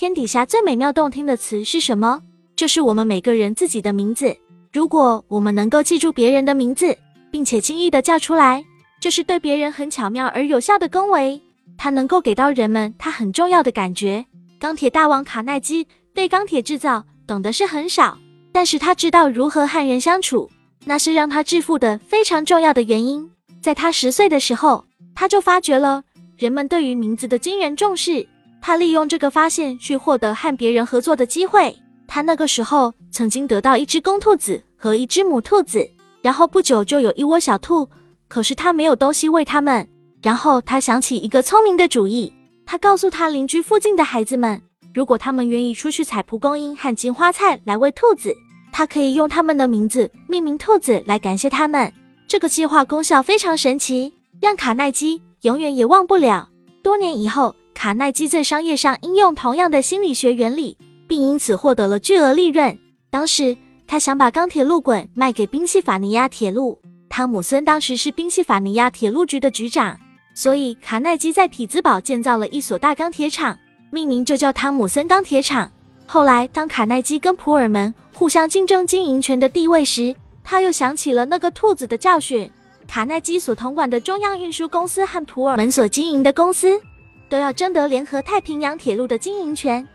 天底下最美妙动听的词是什么？就是我们每个人自己的名字。如果我们能够记住别人的名字，并且轻易的叫出来，就是对别人很巧妙而有效的恭维。它能够给到人们他很重要的感觉。钢铁大王卡耐基对钢铁制造懂得是很少，但是他知道如何和人相处，那是让他致富的非常重要的原因。在他十岁的时候，他就发觉了人们对于名字的惊人重视。他利用这个发现去获得和别人合作的机会。他那个时候曾经得到一只公兔子和一只母兔子，然后不久就有一窝小兔，可是他没有东西喂它们。然后他想起一个聪明的主意，他告诉他邻居附近的孩子们，如果他们愿意出去采蒲公英和金花菜来喂兔子，他可以用他们的名字命名兔子来感谢他们。这个计划功效非常神奇，让卡耐基永远也忘不了。多年以后，卡耐基在商业上应用同样的心理学原理，并因此获得了巨额利润。当时他想把钢铁路轨卖给宾夕法尼亚铁路，汤姆森当时是宾夕法尼亚铁路局的局长。所以，卡耐基在匹兹堡建造了一所大钢铁厂，命名就叫汤姆森钢铁厂。后来，当卡耐基跟普尔门互相竞争经营权的地位时，他又想起了那个兔子的教训。卡耐基所统管的中央运输公司和普尔门所经营的公司，都要争得联合太平洋铁路的经营权，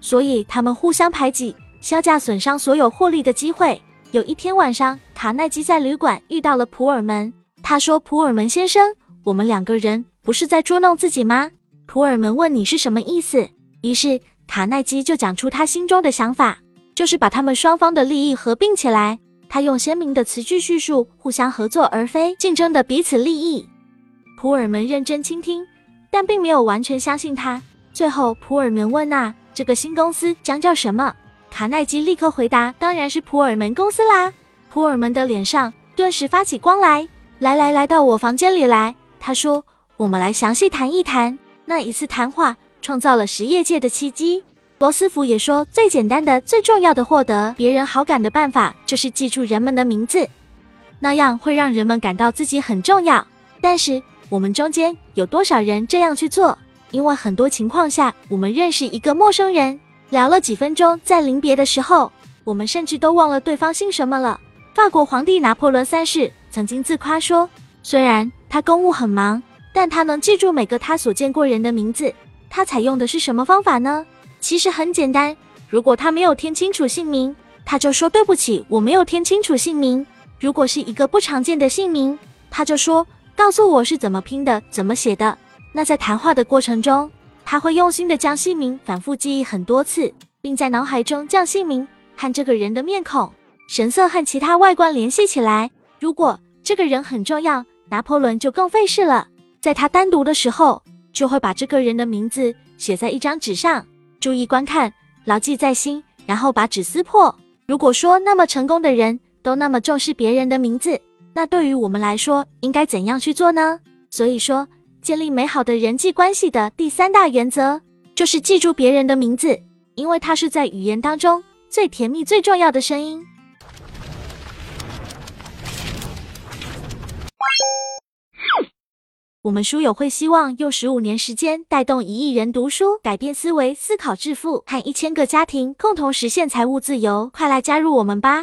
所以他们互相排挤，削价损伤所有获利的机会。有一天晚上，卡耐基在旅馆遇到了普尔门，他说：“普尔门先生。”我们两个人不是在捉弄自己吗？普尔门问你是什么意思。于是卡耐基就讲出他心中的想法，就是把他们双方的利益合并起来。他用鲜明的词句叙述互相合作而非竞争的彼此利益。普尔门认真倾听，但并没有完全相信他。最后普尔门问：“那这个新公司将叫什么？”卡耐基立刻回答：“当然是普尔门公司啦！”普尔门的脸上顿时发起光来。来来来到我房间里来。他说：“我们来详细谈一谈那一次谈话创造了实业界的契机。”罗斯福也说：“最简单的、最重要的获得别人好感的办法，就是记住人们的名字，那样会让人们感到自己很重要。但是我们中间有多少人这样去做？因为很多情况下，我们认识一个陌生人，聊了几分钟，在临别的时候，我们甚至都忘了对方姓什么了。”法国皇帝拿破仑三世曾经自夸说：“虽然。”他公务很忙，但他能记住每个他所见过人的名字。他采用的是什么方法呢？其实很简单，如果他没有填清楚姓名，他就说对不起，我没有填清楚姓名。如果是一个不常见的姓名，他就说告诉我是怎么拼的，怎么写的。那在谈话的过程中，他会用心的将姓名反复记忆很多次，并在脑海中将姓名和这个人的面孔、神色和其他外观联系起来。如果这个人很重要。拿破仑就更费事了，在他单独的时候，就会把这个人的名字写在一张纸上，注意观看，牢记在心，然后把纸撕破。如果说那么成功的人都那么重视别人的名字，那对于我们来说，应该怎样去做呢？所以说，建立美好的人际关系的第三大原则就是记住别人的名字，因为它是在语言当中最甜蜜、最重要的声音。我们书友会希望用十五年时间带动一亿人读书，改变思维，思考致富，和一千个家庭共同实现财务自由。快来加入我们吧！